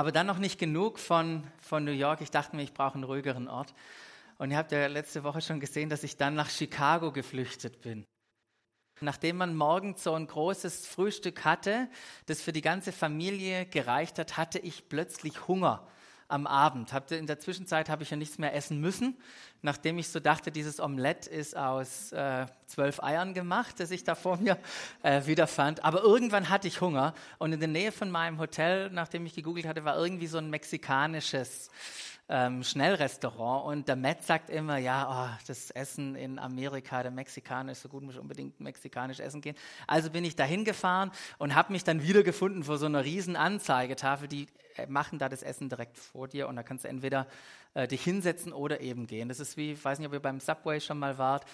Aber dann noch nicht genug von, von New York. Ich dachte mir, ich brauche einen ruhigeren Ort. Und ihr habt ja letzte Woche schon gesehen, dass ich dann nach Chicago geflüchtet bin. Nachdem man morgens so ein großes Frühstück hatte, das für die ganze Familie gereicht hat, hatte ich plötzlich Hunger am Abend. In der Zwischenzeit habe ich ja nichts mehr essen müssen, nachdem ich so dachte, dieses Omelett ist aus äh, zwölf Eiern gemacht, das ich da vor mir äh, wiederfand. Aber irgendwann hatte ich Hunger und in der Nähe von meinem Hotel, nachdem ich gegoogelt hatte, war irgendwie so ein mexikanisches ähm, Schnellrestaurant und der Matt sagt immer, ja, oh, das Essen in Amerika, der Mexikaner ist so gut, muss unbedingt mexikanisch essen gehen. Also bin ich da hingefahren und habe mich dann wiedergefunden vor so einer riesen Anzeigetafel, die äh, machen da das Essen direkt vor dir und da kannst du entweder äh, dich hinsetzen oder eben gehen. Das ist wie, ich weiß nicht, ob ihr beim Subway schon mal wart,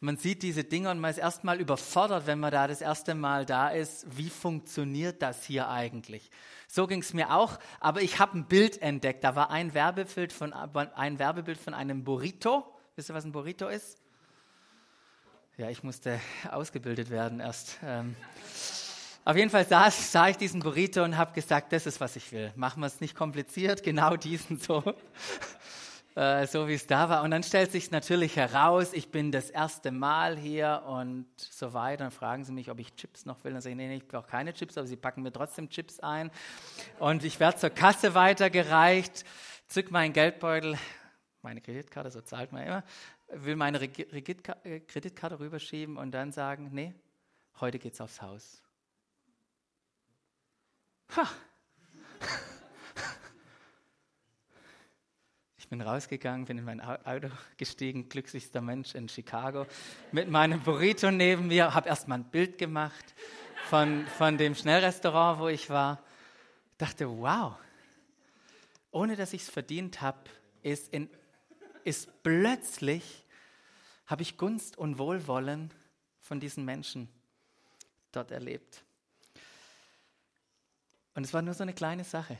man sieht diese Dinge und man ist erstmal überfordert, wenn man da das erste Mal da ist. Wie funktioniert das hier eigentlich? So ging es mir auch, aber ich habe ein Bild entdeckt. Da war ein Werbebild von, ein Werbebild von einem Burrito. Wisst ihr, was ein Burrito ist? Ja, ich musste ausgebildet werden erst. Ähm, auf jeden Fall sah, sah ich diesen Burrito und habe gesagt, das ist, was ich will. Machen wir es nicht kompliziert, genau diesen so. Äh, so wie es da war. Und dann stellt sich natürlich heraus, ich bin das erste Mal hier und so weiter. Dann fragen sie mich, ob ich Chips noch will. Dann sage ich, nee, nee ich brauche keine Chips, aber sie packen mir trotzdem Chips ein. Und ich werde zur Kasse weitergereicht, zück meinen Geldbeutel, meine Kreditkarte, so zahlt man immer, will meine äh, Kreditkarte rüberschieben und dann sagen, nee, heute geht's aufs Haus. Ha! Ich bin rausgegangen, bin in mein Auto gestiegen, glücklichster Mensch in Chicago, mit meinem Burrito neben mir, habe erstmal ein Bild gemacht von, von dem Schnellrestaurant, wo ich war. Dachte, wow, ohne dass ich es verdient habe, ist, ist plötzlich, habe ich Gunst und Wohlwollen von diesen Menschen dort erlebt. Und es war nur so eine kleine Sache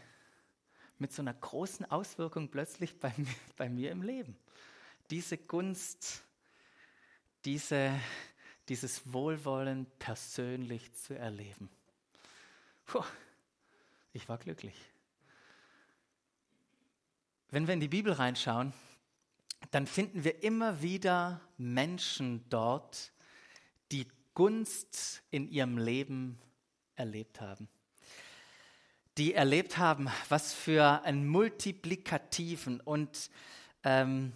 mit so einer großen Auswirkung plötzlich bei mir, bei mir im Leben. Diese Gunst, diese, dieses Wohlwollen persönlich zu erleben. Puh, ich war glücklich. Wenn wir in die Bibel reinschauen, dann finden wir immer wieder Menschen dort, die Gunst in ihrem Leben erlebt haben die erlebt haben, was für einen multiplikativen und ähm,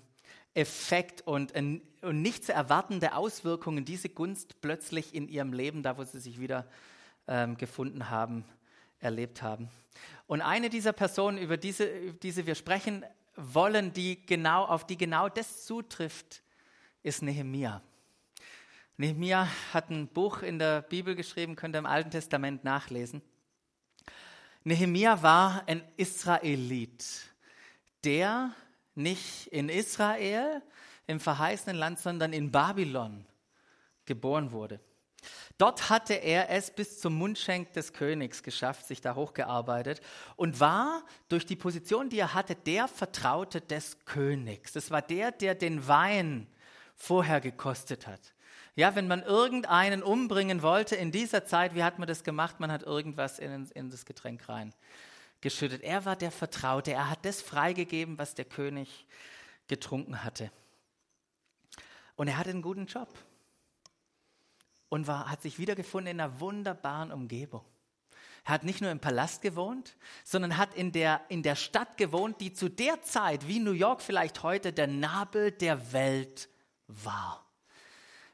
Effekt und, und nicht zu erwartende Auswirkungen diese Gunst plötzlich in ihrem Leben, da wo sie sich wieder ähm, gefunden haben, erlebt haben. Und eine dieser Personen, über diese, über diese wir sprechen wollen, die genau, auf die genau das zutrifft, ist Nehemia. Nehemia hat ein Buch in der Bibel geschrieben, könnt ihr im Alten Testament nachlesen. Nehemia war ein Israelit, der nicht in Israel, im verheißenen Land, sondern in Babylon geboren wurde. Dort hatte er es bis zum Mundschenk des Königs geschafft, sich da hochgearbeitet und war durch die Position, die er hatte, der Vertraute des Königs. Das war der, der den Wein vorher gekostet hat. Ja, wenn man irgendeinen umbringen wollte in dieser Zeit, wie hat man das gemacht? Man hat irgendwas in, in das Getränk rein geschüttet. Er war der Vertraute. Er hat das freigegeben, was der König getrunken hatte. Und er hatte einen guten Job. Und war, hat sich wiedergefunden in einer wunderbaren Umgebung. Er hat nicht nur im Palast gewohnt, sondern hat in der, in der Stadt gewohnt, die zu der Zeit, wie New York vielleicht heute, der Nabel der Welt war.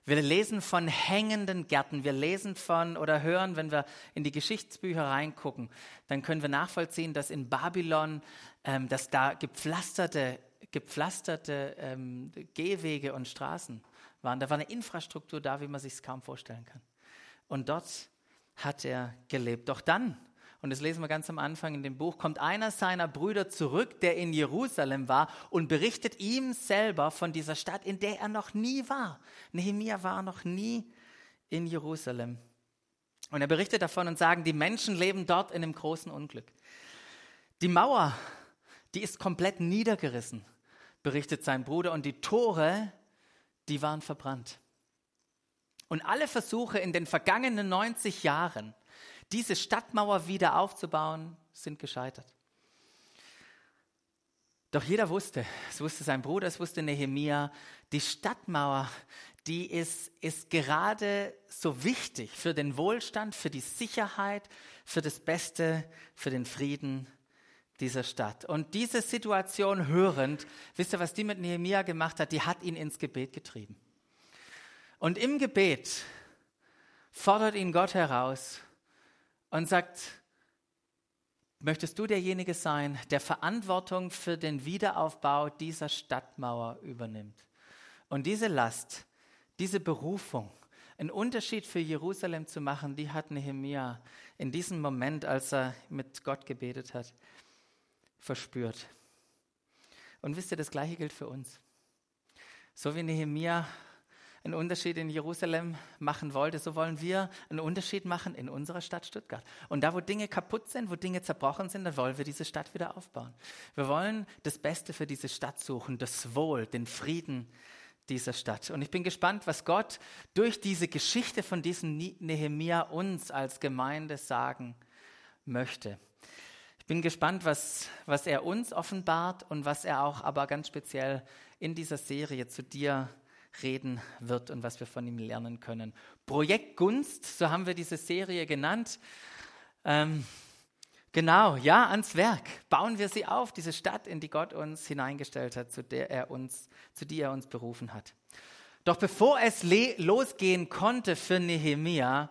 Wir lesen von hängenden Gärten. Wir lesen von oder hören, wenn wir in die Geschichtsbücher reingucken, dann können wir nachvollziehen, dass in Babylon, ähm, dass da gepflasterte, gepflasterte ähm, Gehwege und Straßen waren. Da war eine Infrastruktur da, wie man sich es kaum vorstellen kann. Und dort hat er gelebt. Doch dann und das lesen wir ganz am Anfang in dem Buch, kommt einer seiner Brüder zurück, der in Jerusalem war und berichtet ihm selber von dieser Stadt, in der er noch nie war. Nehemia war noch nie in Jerusalem. Und er berichtet davon und sagt, die Menschen leben dort in einem großen Unglück. Die Mauer, die ist komplett niedergerissen, berichtet sein Bruder, und die Tore, die waren verbrannt. Und alle Versuche in den vergangenen 90 Jahren, diese Stadtmauer wieder aufzubauen, sind gescheitert. Doch jeder wusste, es wusste sein Bruder, es wusste Nehemia, die Stadtmauer, die ist, ist gerade so wichtig für den Wohlstand, für die Sicherheit, für das Beste, für den Frieden dieser Stadt. Und diese Situation hörend, wisst ihr, was die mit Nehemia gemacht hat? Die hat ihn ins Gebet getrieben. Und im Gebet fordert ihn Gott heraus und sagt, möchtest du derjenige sein, der Verantwortung für den Wiederaufbau dieser Stadtmauer übernimmt? Und diese Last, diese Berufung, einen Unterschied für Jerusalem zu machen, die hat Nehemia in diesem Moment, als er mit Gott gebetet hat, verspürt. Und wisst ihr, das Gleiche gilt für uns. So wie Nehemia einen Unterschied in Jerusalem machen wollte, so wollen wir einen Unterschied machen in unserer Stadt Stuttgart. Und da, wo Dinge kaputt sind, wo Dinge zerbrochen sind, da wollen wir diese Stadt wieder aufbauen. Wir wollen das Beste für diese Stadt suchen, das Wohl, den Frieden dieser Stadt. Und ich bin gespannt, was Gott durch diese Geschichte von diesem Nehemia uns als Gemeinde sagen möchte. Ich bin gespannt, was, was er uns offenbart und was er auch aber ganz speziell in dieser Serie zu dir reden wird und was wir von ihm lernen können. Projekt Gunst, so haben wir diese Serie genannt. Ähm, genau, ja, ans Werk. Bauen wir sie auf, diese Stadt, in die Gott uns hineingestellt hat, zu der er uns, zu die er uns berufen hat. Doch bevor es losgehen konnte für Nehemia,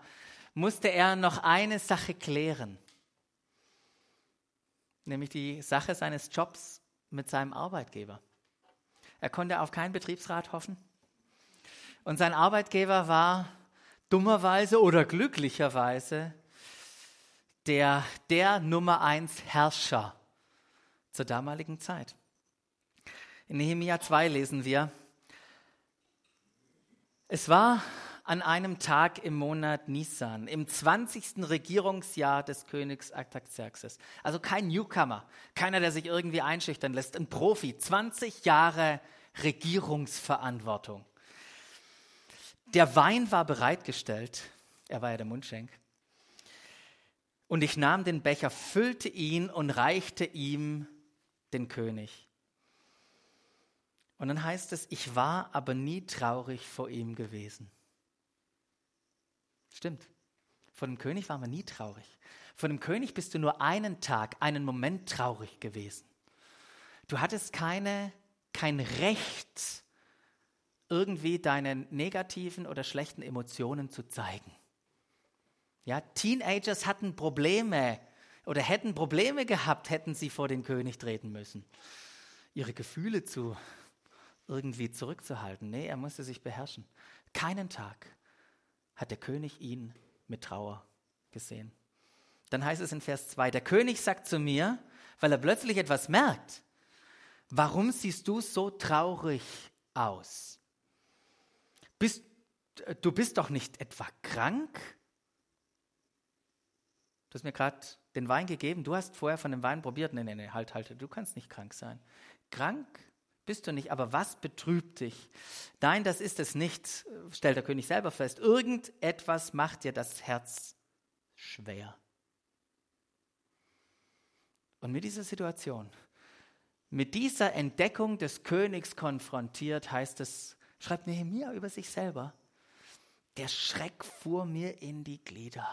musste er noch eine Sache klären nämlich die Sache seines Jobs mit seinem Arbeitgeber. Er konnte auf keinen Betriebsrat hoffen. Und sein Arbeitgeber war dummerweise oder glücklicherweise der, der Nummer eins Herrscher zur damaligen Zeit. In Nehemia 2 lesen wir, es war an einem Tag im Monat Nisan, im 20. Regierungsjahr des Königs Artaxerxes. Also kein Newcomer, keiner, der sich irgendwie einschüchtern lässt, ein Profi, 20 Jahre Regierungsverantwortung. Der Wein war bereitgestellt, er war ja der Mundschenk. Und ich nahm den Becher, füllte ihn und reichte ihm den König. Und dann heißt es, ich war aber nie traurig vor ihm gewesen. Stimmt. Von dem König waren wir nie traurig. Von dem König bist du nur einen Tag, einen Moment traurig gewesen. Du hattest keine, kein Recht, irgendwie deine negativen oder schlechten Emotionen zu zeigen. Ja, Teenagers hatten Probleme oder hätten Probleme gehabt, hätten sie vor den König treten müssen. Ihre Gefühle zu irgendwie zurückzuhalten. Nee, er musste sich beherrschen. Keinen Tag hat der König ihn mit Trauer gesehen. Dann heißt es in Vers 2, der König sagt zu mir, weil er plötzlich etwas merkt, warum siehst du so traurig aus? Bist, du bist doch nicht etwa krank? Du hast mir gerade den Wein gegeben, du hast vorher von dem Wein probiert. Nee, nee, nee, halt, halt, du kannst nicht krank sein. Krank bist du nicht, aber was betrübt dich? Nein, das ist es nicht, stellt der König selber fest. Irgendetwas macht dir das Herz schwer. Und mit dieser Situation, mit dieser Entdeckung des Königs konfrontiert, heißt es, schreibt Nehemiah über sich selber, der Schreck fuhr mir in die Glieder.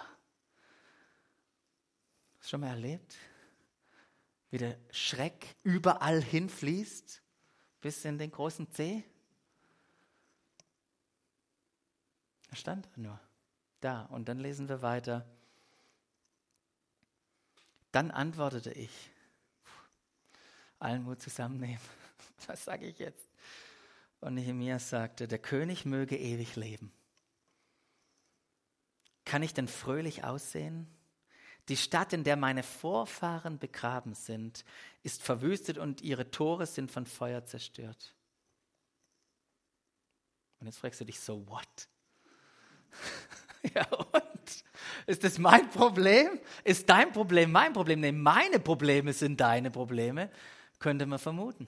Hast du schon mal erlebt? Wie der Schreck überall hinfließt? bis in den großen C. Da stand er nur. Da. Und dann lesen wir weiter. Dann antwortete ich. Allen Mut zusammennehmen. Was sage ich jetzt? Und Nehemiah sagte, der König möge ewig leben. Kann ich denn fröhlich aussehen? Die Stadt, in der meine Vorfahren begraben sind, ist verwüstet und ihre Tore sind von Feuer zerstört. Und jetzt fragst du dich so, what? ja, und? Ist das mein Problem? Ist dein Problem mein Problem? Nee, meine Probleme sind deine Probleme, könnte man vermuten.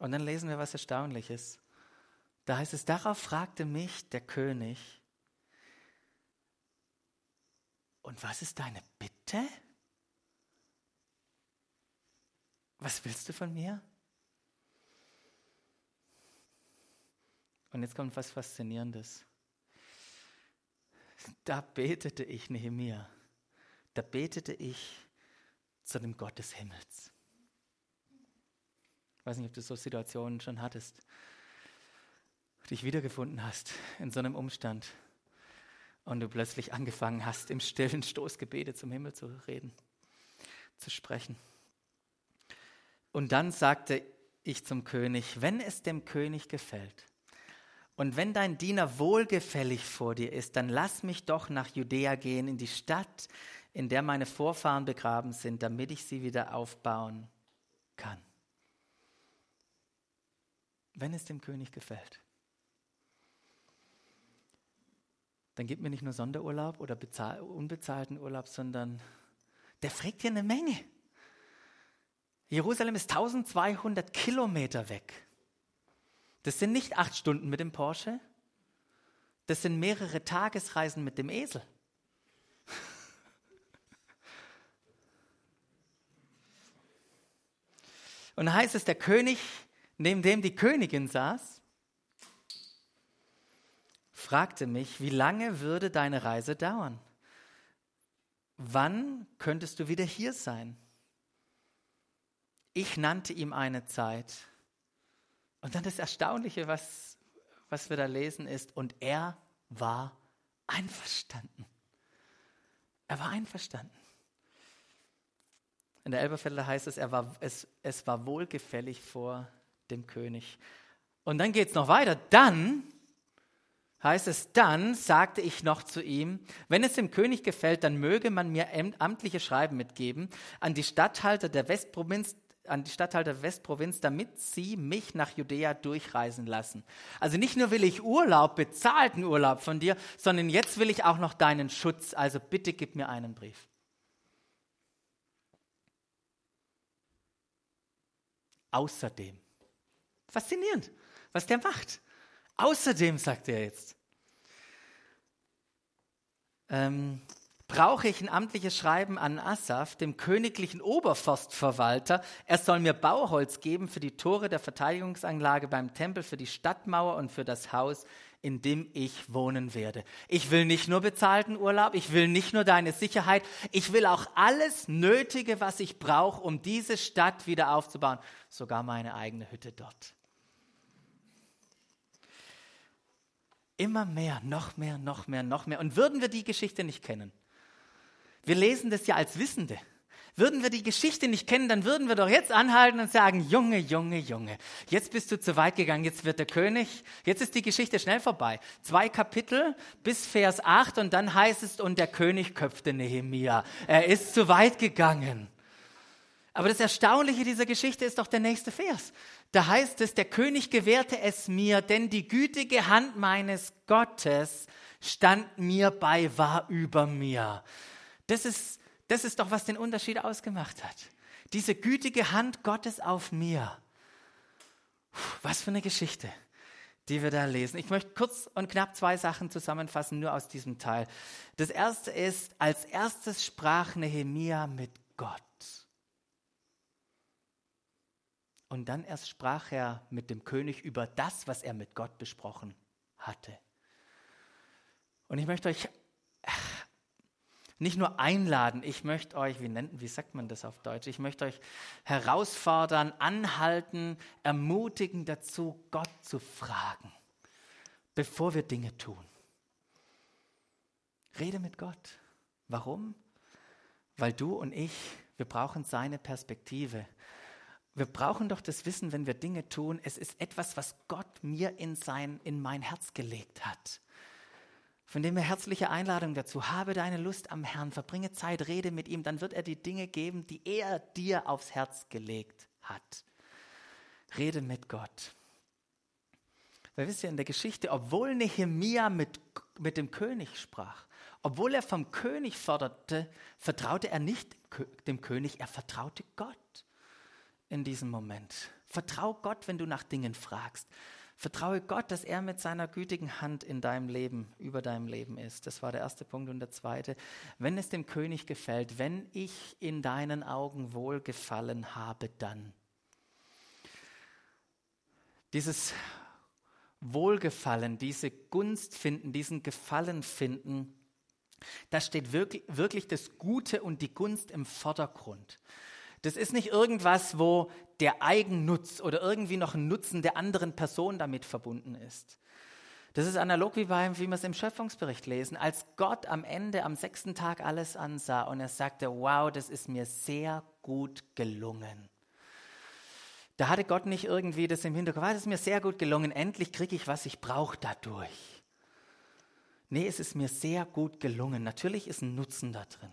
Und dann lesen wir was Erstaunliches. Da heißt es, darauf fragte mich der König, und was ist deine Bitte? was willst du von mir? Und jetzt kommt was Faszinierendes. Da betete ich Nehemia. Da betete ich zu dem Gott des Himmels. Ich weiß nicht, ob du so Situationen schon hattest, dich wiedergefunden hast in so einem Umstand und du plötzlich angefangen hast, im stillen Stoßgebete zum Himmel zu reden, zu sprechen. Und dann sagte ich zum König, wenn es dem König gefällt und wenn dein Diener wohlgefällig vor dir ist, dann lass mich doch nach Judäa gehen, in die Stadt, in der meine Vorfahren begraben sind, damit ich sie wieder aufbauen kann. Wenn es dem König gefällt. Dann gib mir nicht nur Sonderurlaub oder unbezahlten Urlaub, sondern der fragt dir eine Menge. Jerusalem ist 1200 Kilometer weg. Das sind nicht acht Stunden mit dem Porsche, das sind mehrere Tagesreisen mit dem Esel. Und da heißt es, der König, neben dem die Königin saß, fragte mich, wie lange würde deine Reise dauern? Wann könntest du wieder hier sein? Ich nannte ihm eine Zeit. Und dann das Erstaunliche, was, was wir da lesen, ist, und er war einverstanden. Er war einverstanden. In der Elberfelder heißt es, er war, es, es war wohlgefällig vor dem König. Und dann geht es noch weiter. Dann heißt es, dann sagte ich noch zu ihm, wenn es dem König gefällt, dann möge man mir amtliche Schreiben mitgeben an die Statthalter der Westprovinz an die Statthalter Westprovinz, damit sie mich nach Judäa durchreisen lassen. Also nicht nur will ich Urlaub, bezahlten Urlaub von dir, sondern jetzt will ich auch noch deinen Schutz. Also bitte gib mir einen Brief. Außerdem. Faszinierend, was der macht. Außerdem, sagt er jetzt. Ähm, brauche ich ein amtliches Schreiben an Asaf, dem königlichen Oberforstverwalter. Er soll mir Bauholz geben für die Tore der Verteidigungsanlage beim Tempel, für die Stadtmauer und für das Haus, in dem ich wohnen werde. Ich will nicht nur bezahlten Urlaub, ich will nicht nur deine Sicherheit, ich will auch alles Nötige, was ich brauche, um diese Stadt wieder aufzubauen, sogar meine eigene Hütte dort. Immer mehr, noch mehr, noch mehr, noch mehr. Und würden wir die Geschichte nicht kennen, wir lesen das ja als Wissende. Würden wir die Geschichte nicht kennen, dann würden wir doch jetzt anhalten und sagen, Junge, Junge, Junge, jetzt bist du zu weit gegangen, jetzt wird der König, jetzt ist die Geschichte schnell vorbei. Zwei Kapitel bis Vers 8 und dann heißt es, und der König köpfte Nehemia. Er ist zu weit gegangen. Aber das Erstaunliche dieser Geschichte ist doch der nächste Vers. Da heißt es, der König gewährte es mir, denn die gütige Hand meines Gottes stand mir bei, war über mir. Das ist, das ist doch, was den Unterschied ausgemacht hat. Diese gütige Hand Gottes auf mir. Was für eine Geschichte, die wir da lesen. Ich möchte kurz und knapp zwei Sachen zusammenfassen, nur aus diesem Teil. Das erste ist, als erstes sprach Nehemia mit Gott. Und dann erst sprach er mit dem König über das, was er mit Gott besprochen hatte. Und ich möchte euch nicht nur einladen, ich möchte euch, wie, nennt, wie sagt man das auf Deutsch, ich möchte euch herausfordern, anhalten, ermutigen dazu, Gott zu fragen, bevor wir Dinge tun. Rede mit Gott. Warum? Weil du und ich, wir brauchen seine Perspektive. Wir brauchen doch das Wissen, wenn wir Dinge tun, es ist etwas, was Gott mir in, sein, in mein Herz gelegt hat. Von dem her herzliche Einladung dazu. Habe deine Lust am Herrn, verbringe Zeit, rede mit ihm, dann wird er die Dinge geben, die er dir aufs Herz gelegt hat. Rede mit Gott. Weil wisst ihr, in der Geschichte, obwohl Nehemia mit, mit dem König sprach, obwohl er vom König forderte, vertraute er nicht dem König, er vertraute Gott in diesem Moment. Vertrau Gott, wenn du nach Dingen fragst. Vertraue Gott, dass er mit seiner gütigen Hand in deinem Leben, über deinem Leben ist. Das war der erste Punkt. Und der zweite, wenn es dem König gefällt, wenn ich in deinen Augen wohlgefallen habe, dann. Dieses Wohlgefallen, diese Gunst finden, diesen Gefallen finden, da steht wirklich, wirklich das Gute und die Gunst im Vordergrund. Das ist nicht irgendwas, wo der Eigennutz oder irgendwie noch ein Nutzen der anderen Person damit verbunden ist. Das ist analog wie, beim, wie wir es im Schöpfungsbericht lesen. Als Gott am Ende, am sechsten Tag alles ansah und er sagte, wow, das ist mir sehr gut gelungen. Da hatte Gott nicht irgendwie das im Hinterkopf, das ist mir sehr gut gelungen, endlich kriege ich, was ich brauche dadurch. Nee, es ist mir sehr gut gelungen. Natürlich ist ein Nutzen da drin,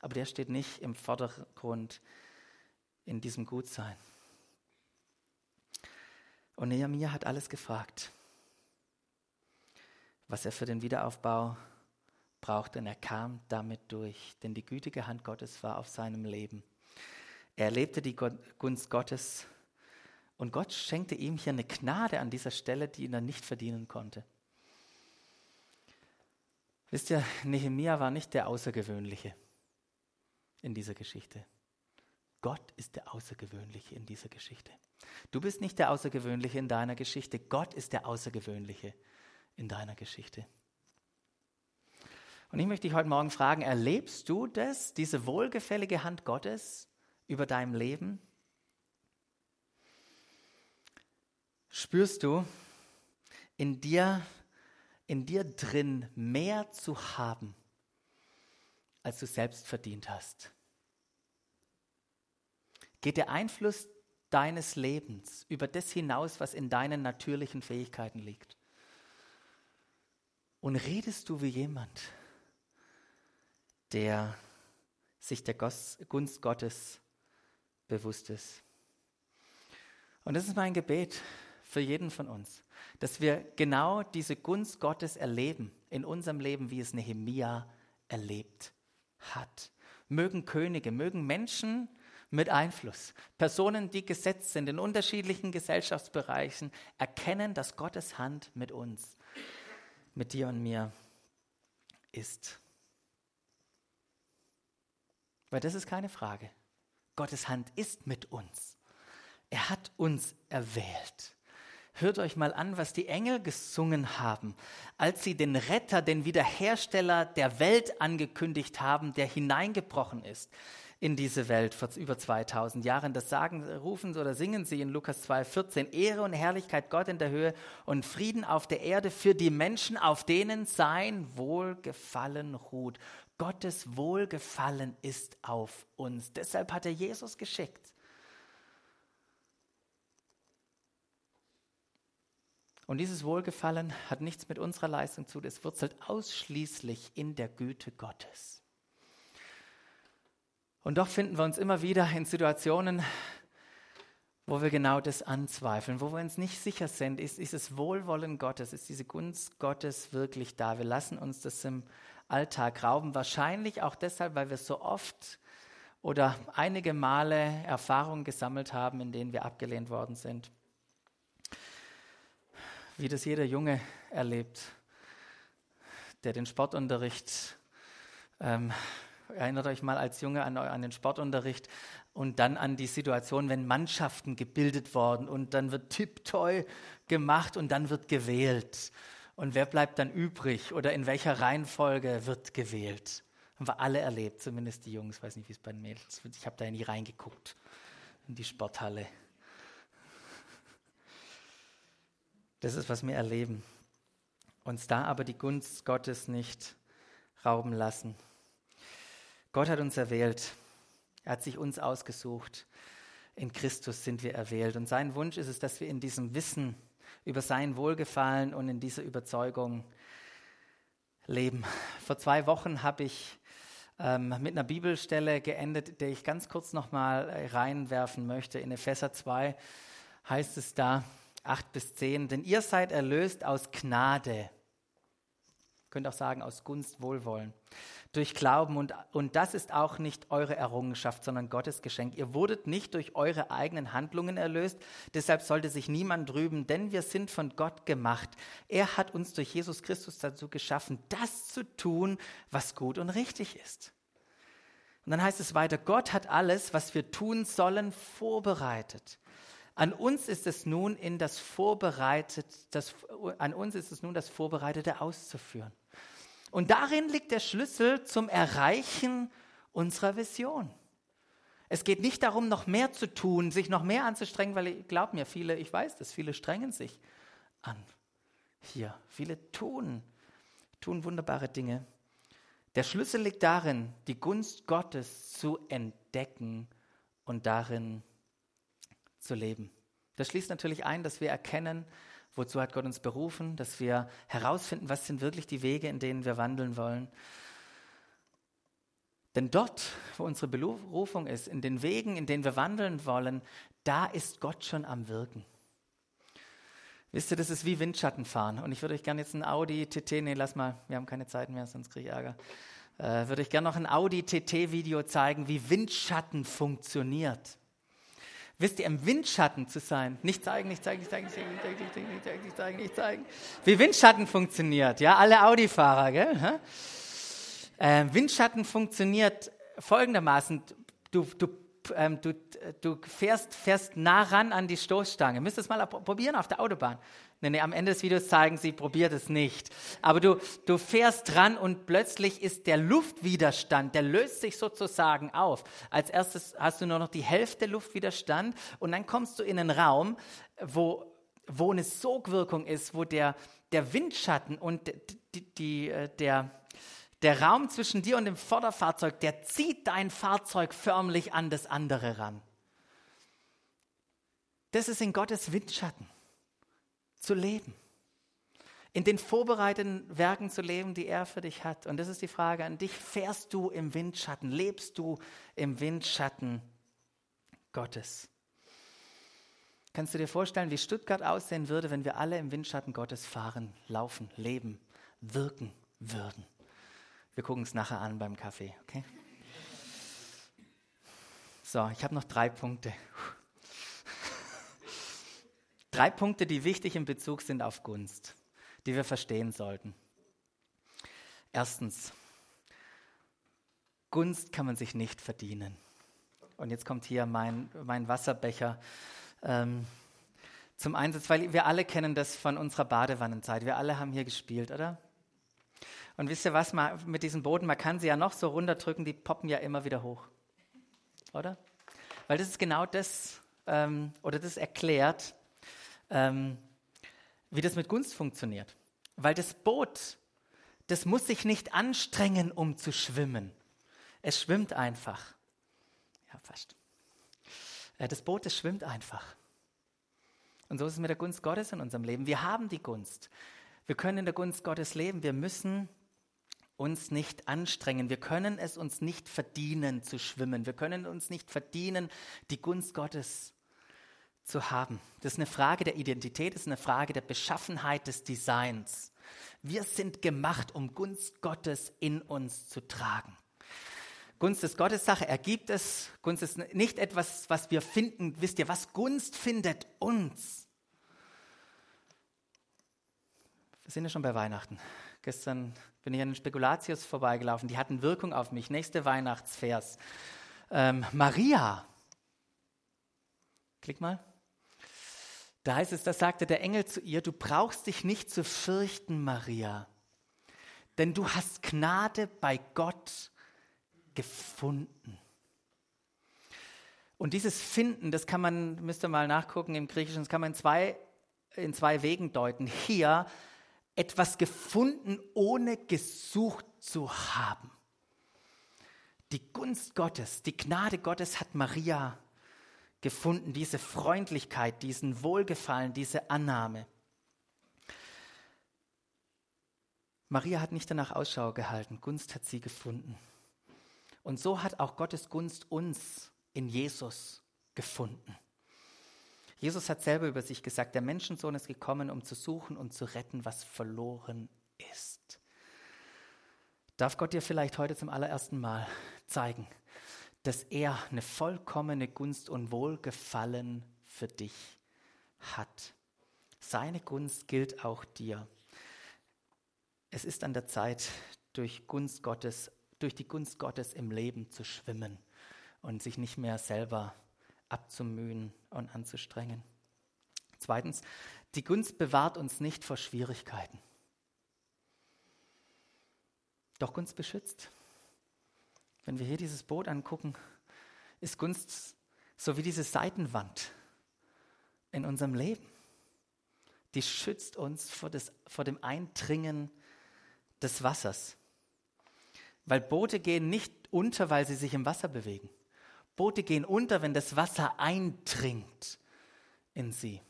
aber der steht nicht im Vordergrund in diesem Gutsein. Und Nehemiah hat alles gefragt, was er für den Wiederaufbau brauchte. Und er kam damit durch, denn die gütige Hand Gottes war auf seinem Leben. Er erlebte die Gunst Gottes und Gott schenkte ihm hier eine Gnade an dieser Stelle, die dann nicht verdienen konnte. Wisst ihr, Nehemiah war nicht der Außergewöhnliche in dieser Geschichte. Gott ist der Außergewöhnliche in dieser Geschichte. Du bist nicht der Außergewöhnliche in deiner Geschichte. Gott ist der Außergewöhnliche in deiner Geschichte. Und ich möchte dich heute Morgen fragen, erlebst du das, diese wohlgefällige Hand Gottes über deinem Leben? Spürst du in dir, in dir drin mehr zu haben, als du selbst verdient hast? Geht der Einfluss deines Lebens über das hinaus, was in deinen natürlichen Fähigkeiten liegt. Und redest du wie jemand, der sich der Gunst Gottes bewusst ist. Und das ist mein Gebet für jeden von uns, dass wir genau diese Gunst Gottes erleben in unserem Leben, wie es Nehemia erlebt hat. Mögen Könige, mögen Menschen, mit Einfluss. Personen, die gesetzt sind in unterschiedlichen Gesellschaftsbereichen, erkennen, dass Gottes Hand mit uns, mit dir und mir ist. Weil das ist keine Frage. Gottes Hand ist mit uns. Er hat uns erwählt. Hört euch mal an, was die Engel gesungen haben, als sie den Retter, den Wiederhersteller der Welt angekündigt haben, der hineingebrochen ist in diese Welt vor über 2000 Jahren. Das sagen, rufen oder singen sie in Lukas 2,14. Ehre und Herrlichkeit Gott in der Höhe und Frieden auf der Erde für die Menschen, auf denen sein Wohlgefallen ruht. Gottes Wohlgefallen ist auf uns. Deshalb hat er Jesus geschickt. Und dieses Wohlgefallen hat nichts mit unserer Leistung zu tun. Es wurzelt ausschließlich in der Güte Gottes. Und doch finden wir uns immer wieder in Situationen, wo wir genau das anzweifeln, wo wir uns nicht sicher sind, ist dieses Wohlwollen Gottes, ist diese Gunst Gottes wirklich da. Wir lassen uns das im Alltag rauben, wahrscheinlich auch deshalb, weil wir so oft oder einige Male Erfahrungen gesammelt haben, in denen wir abgelehnt worden sind. Wie das jeder Junge erlebt, der den Sportunterricht ähm, Erinnert euch mal als Junge an, an den Sportunterricht und dann an die Situation, wenn Mannschaften gebildet worden und dann wird Tipptoy gemacht und dann wird gewählt. Und wer bleibt dann übrig oder in welcher Reihenfolge wird gewählt? Haben wir alle erlebt, zumindest die Jungs. Ich weiß nicht, wie es bei den Mädels wird. Ich habe da nie reingeguckt in die Sporthalle. Das ist, was wir erleben. Uns da aber die Gunst Gottes nicht rauben lassen. Gott hat uns erwählt. Er hat sich uns ausgesucht. In Christus sind wir erwählt. Und sein Wunsch ist es, dass wir in diesem Wissen über sein Wohlgefallen und in dieser Überzeugung leben. Vor zwei Wochen habe ich ähm, mit einer Bibelstelle geendet, der ich ganz kurz nochmal reinwerfen möchte. In Epheser 2 heißt es da, 8 bis 10, denn ihr seid erlöst aus Gnade könnt auch sagen, aus Gunst Wohlwollen, durch Glauben. Und, und das ist auch nicht eure Errungenschaft, sondern Gottes Geschenk. Ihr wurdet nicht durch eure eigenen Handlungen erlöst, deshalb sollte sich niemand rüben, denn wir sind von Gott gemacht. Er hat uns durch Jesus Christus dazu geschaffen, das zu tun, was gut und richtig ist. Und dann heißt es weiter, Gott hat alles, was wir tun sollen, vorbereitet. An uns ist es nun in das Vorbereitet, das, an uns ist es nun das Vorbereitete auszuführen. Und darin liegt der Schlüssel zum Erreichen unserer Vision. Es geht nicht darum, noch mehr zu tun, sich noch mehr anzustrengen, weil ich glaube mir, viele, ich weiß das, viele strengen sich an. Hier, viele tun, tun wunderbare Dinge. Der Schlüssel liegt darin, die Gunst Gottes zu entdecken und darin zu leben. Das schließt natürlich ein, dass wir erkennen, wozu hat Gott uns berufen, dass wir herausfinden, was sind wirklich die Wege, in denen wir wandeln wollen. Denn dort, wo unsere Berufung ist, in den Wegen, in denen wir wandeln wollen, da ist Gott schon am Wirken. Wisst ihr, das ist wie Windschattenfahren. Und ich würde euch gerne jetzt ein Audi TT, nee, lass mal, wir haben keine Zeit mehr, sonst kriege ich Ärger. Äh, würde euch gerne noch ein Audi TT-Video zeigen, wie Windschatten funktioniert. Wisst ihr, im Windschatten zu sein, nicht zeigen, nicht zeigen, nicht zeigen, nicht zeigen, nicht zeigen, nicht zeigen, nicht zeigen, nicht zeigen, nicht zeigen. Wie Windschatten funktioniert, ja, alle Audi-Fahrer, gell? Äh, Windschatten funktioniert folgendermaßen, du, du, ähm, du, du fährst, fährst nah ran an die Stoßstange. Müsst es mal probieren auf der Autobahn. Nee, nee, am Ende des Videos zeigen sie, probiert es nicht. Aber du, du fährst dran und plötzlich ist der Luftwiderstand, der löst sich sozusagen auf. Als erstes hast du nur noch die Hälfte Luftwiderstand und dann kommst du in einen Raum, wo, wo eine Sogwirkung ist, wo der, der Windschatten und die, die, äh, der, der Raum zwischen dir und dem Vorderfahrzeug, der zieht dein Fahrzeug förmlich an das andere ran. Das ist in Gottes Windschatten zu leben. In den vorbereiteten Werken zu leben, die er für dich hat. Und das ist die Frage an dich. Fährst du im Windschatten? Lebst du im Windschatten Gottes? Kannst du dir vorstellen, wie Stuttgart aussehen würde, wenn wir alle im Windschatten Gottes fahren, laufen, leben, wirken würden? Wir gucken es nachher an beim Kaffee, okay? So, ich habe noch drei Punkte. Drei Punkte, die wichtig in Bezug sind auf Gunst, die wir verstehen sollten. Erstens, Gunst kann man sich nicht verdienen. Und jetzt kommt hier mein, mein Wasserbecher ähm, zum Einsatz, weil wir alle kennen das von unserer Badewannenzeit. Wir alle haben hier gespielt, oder? Und wisst ihr was, man, mit diesem Boden, man kann sie ja noch so runterdrücken, die poppen ja immer wieder hoch. Oder? Weil das ist genau das, ähm, oder das erklärt, ähm, wie das mit Gunst funktioniert. Weil das Boot, das muss sich nicht anstrengen, um zu schwimmen. Es schwimmt einfach. Ja, fast. Äh, das Boot, das schwimmt einfach. Und so ist es mit der Gunst Gottes in unserem Leben. Wir haben die Gunst. Wir können in der Gunst Gottes leben. Wir müssen uns nicht anstrengen. Wir können es uns nicht verdienen zu schwimmen. Wir können uns nicht verdienen, die Gunst Gottes zu haben. Das ist eine Frage der Identität, das ist eine Frage der Beschaffenheit des Designs. Wir sind gemacht, um Gunst Gottes in uns zu tragen. Gunst ist Gottes Sache, er gibt es. Gunst ist nicht etwas, was wir finden. Wisst ihr, was Gunst findet uns? Wir sind ja schon bei Weihnachten. Gestern bin ich an den Spekulatius vorbeigelaufen. Die hatten Wirkung auf mich. Nächste Weihnachtsvers. Ähm, Maria. Klick mal. Da heißt es, da sagte der Engel zu ihr, du brauchst dich nicht zu fürchten, Maria, denn du hast Gnade bei Gott gefunden. Und dieses Finden, das kann man, müsst ihr mal nachgucken im Griechischen, das kann man in zwei, in zwei Wegen deuten. Hier etwas gefunden, ohne gesucht zu haben. Die Gunst Gottes, die Gnade Gottes hat Maria gefunden, diese Freundlichkeit, diesen Wohlgefallen, diese Annahme. Maria hat nicht danach Ausschau gehalten, Gunst hat sie gefunden. Und so hat auch Gottes Gunst uns in Jesus gefunden. Jesus hat selber über sich gesagt, der Menschensohn ist gekommen, um zu suchen und zu retten, was verloren ist. darf Gott dir vielleicht heute zum allerersten Mal zeigen, dass er eine vollkommene Gunst und Wohlgefallen für dich hat. Seine Gunst gilt auch dir. Es ist an der Zeit, durch Gunst Gottes, durch die Gunst Gottes im Leben zu schwimmen und sich nicht mehr selber abzumühen und anzustrengen. Zweitens, die Gunst bewahrt uns nicht vor Schwierigkeiten. Doch Gunst beschützt. Wenn wir hier dieses Boot angucken, ist Gunst so wie diese Seitenwand in unserem Leben. Die schützt uns vor, das, vor dem Eindringen des Wassers. Weil Boote gehen nicht unter, weil sie sich im Wasser bewegen. Boote gehen unter, wenn das Wasser eindringt in sie.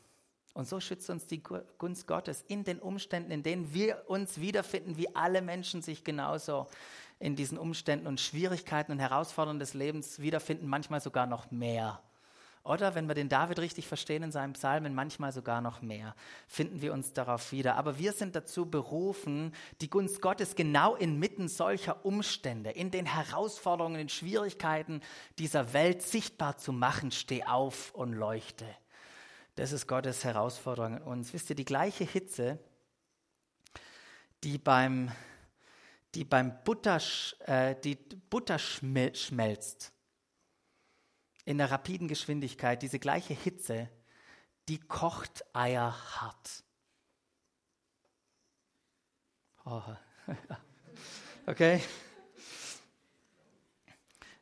Und so schützt uns die Gunst Gottes in den Umständen, in denen wir uns wiederfinden, wie alle Menschen sich genauso in diesen Umständen und Schwierigkeiten und Herausforderungen des Lebens wiederfinden, manchmal sogar noch mehr. Oder wenn wir den David richtig verstehen in seinem Psalmen, manchmal sogar noch mehr, finden wir uns darauf wieder. Aber wir sind dazu berufen, die Gunst Gottes genau inmitten solcher Umstände, in den Herausforderungen, in Schwierigkeiten dieser Welt sichtbar zu machen. Steh auf und leuchte. Das ist Gottes Herausforderung an uns. Wisst ihr, die gleiche Hitze, die beim, die beim Butter, äh, die Butter schmelzt, in der rapiden Geschwindigkeit, diese gleiche Hitze, die kocht Eier hart. Oh. okay.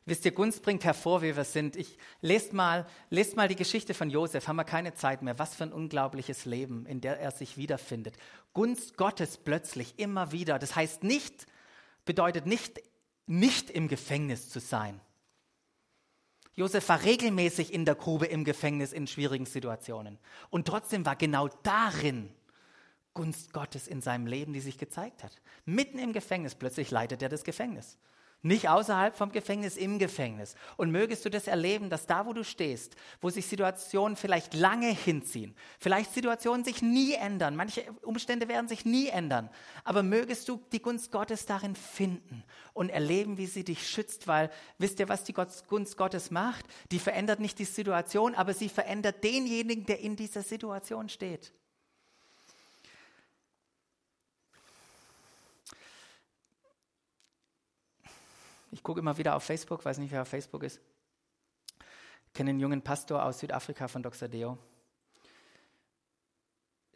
Wisst ihr, Gunst bringt hervor, wie wir sind. Ich lest mal, lest mal die Geschichte von Josef, haben wir keine Zeit mehr. Was für ein unglaubliches Leben, in der er sich wiederfindet. Gunst Gottes plötzlich immer wieder. Das heißt nicht, bedeutet nicht, nicht im Gefängnis zu sein. Josef war regelmäßig in der Grube im Gefängnis in schwierigen Situationen. Und trotzdem war genau darin Gunst Gottes in seinem Leben, die sich gezeigt hat. Mitten im Gefängnis, plötzlich leitet er das Gefängnis. Nicht außerhalb vom Gefängnis, im Gefängnis. Und mögest du das erleben, dass da, wo du stehst, wo sich Situationen vielleicht lange hinziehen, vielleicht Situationen sich nie ändern, manche Umstände werden sich nie ändern, aber mögest du die Gunst Gottes darin finden und erleben, wie sie dich schützt, weil wisst ihr, was die Gunst Gottes macht? Die verändert nicht die Situation, aber sie verändert denjenigen, der in dieser Situation steht. Ich gucke immer wieder auf Facebook, weiß nicht, wer auf Facebook ist. Ich kenne einen jungen Pastor aus Südafrika von Dr. Deo.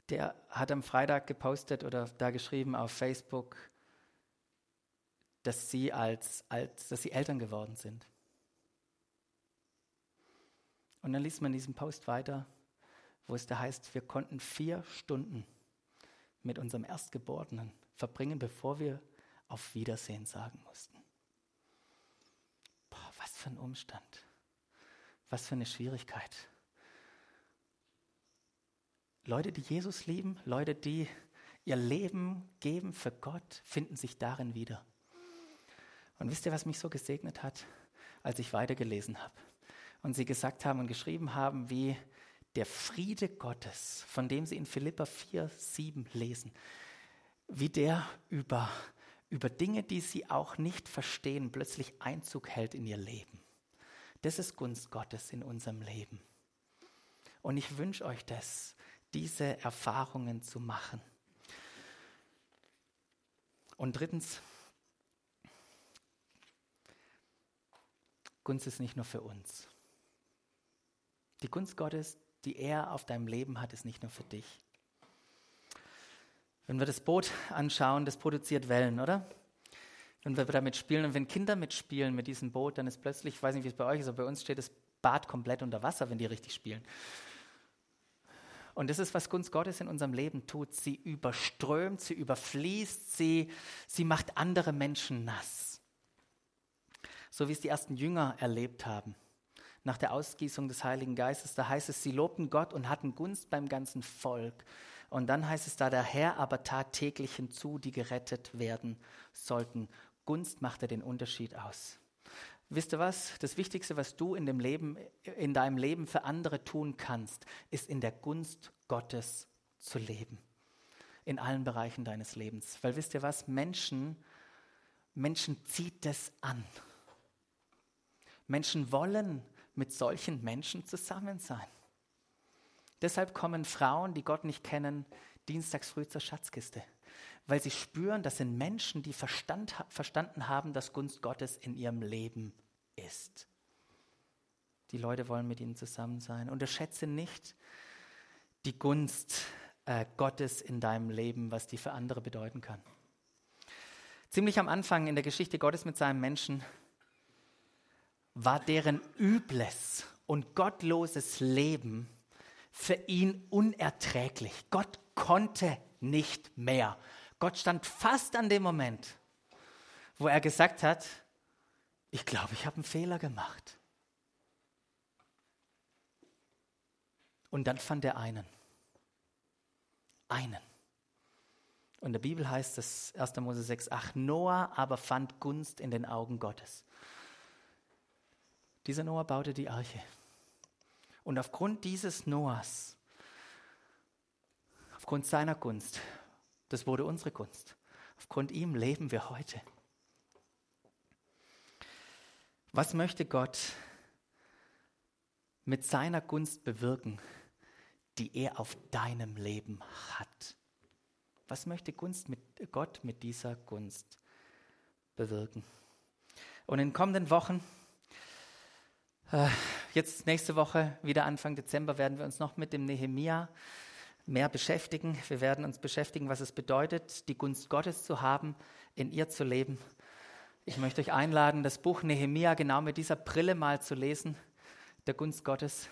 Der hat am Freitag gepostet oder da geschrieben auf Facebook, dass sie als, als dass sie Eltern geworden sind. Und dann liest man diesen Post weiter, wo es da heißt, wir konnten vier Stunden mit unserem Erstgeborenen verbringen, bevor wir auf Wiedersehen sagen mussten für ein Umstand. Was für eine Schwierigkeit. Leute, die Jesus lieben, Leute, die ihr Leben geben für Gott, finden sich darin wieder. Und wisst ihr, was mich so gesegnet hat, als ich weitergelesen habe? Und sie gesagt haben und geschrieben haben, wie der Friede Gottes, von dem sie in Philippa 4, 7 lesen, wie der über über Dinge, die sie auch nicht verstehen, plötzlich Einzug hält in ihr Leben. Das ist Gunst Gottes in unserem Leben. Und ich wünsche euch das, diese Erfahrungen zu machen. Und drittens, Gunst ist nicht nur für uns. Die Gunst Gottes, die er auf deinem Leben hat, ist nicht nur für dich. Wenn wir das Boot anschauen, das produziert Wellen, oder? Wenn wir damit spielen und wenn Kinder mitspielen mit diesem Boot, dann ist plötzlich, ich weiß nicht, wie es bei euch ist, aber bei uns steht das Bad komplett unter Wasser, wenn die richtig spielen. Und das ist, was Gunst Gottes in unserem Leben tut. Sie überströmt, sie überfließt, sie, sie macht andere Menschen nass. So wie es die ersten Jünger erlebt haben. Nach der Ausgießung des Heiligen Geistes, da heißt es, sie lobten Gott und hatten Gunst beim ganzen Volk. Und dann heißt es da, der Herr aber tat täglich hinzu, die gerettet werden sollten. Gunst machte den Unterschied aus. Wisst ihr was? Das Wichtigste, was du in, dem Leben, in deinem Leben für andere tun kannst, ist in der Gunst Gottes zu leben. In allen Bereichen deines Lebens. Weil wisst ihr was? Menschen Menschen zieht es an. Menschen wollen mit solchen Menschen zusammen sein. Deshalb kommen Frauen, die Gott nicht kennen, dienstags früh zur Schatzkiste, weil sie spüren, das sind Menschen, die Verstand, verstanden haben, dass Gunst Gottes in ihrem Leben ist. Die Leute wollen mit ihnen zusammen sein. Unterschätze nicht die Gunst äh, Gottes in deinem Leben, was die für andere bedeuten kann. Ziemlich am Anfang in der Geschichte Gottes mit seinem Menschen war deren übles und gottloses Leben für ihn unerträglich. Gott konnte nicht mehr. Gott stand fast an dem Moment, wo er gesagt hat, ich glaube, ich habe einen Fehler gemacht. Und dann fand er einen. Einen. Und in der Bibel heißt es 1. Mose 6, ach, Noah aber fand Gunst in den Augen Gottes. Dieser Noah baute die Arche. Und aufgrund dieses Noahs, aufgrund seiner Gunst, das wurde unsere Gunst, aufgrund ihm leben wir heute. Was möchte Gott mit seiner Gunst bewirken, die er auf deinem Leben hat? Was möchte Gunst mit Gott mit dieser Gunst bewirken? Und in den kommenden Wochen äh, jetzt nächste Woche, wieder Anfang Dezember, werden wir uns noch mit dem Nehemia mehr beschäftigen. Wir werden uns beschäftigen, was es bedeutet, die Gunst Gottes zu haben, in ihr zu leben. Ich möchte euch einladen, das Buch Nehemia genau mit dieser Brille mal zu lesen, der Gunst Gottes.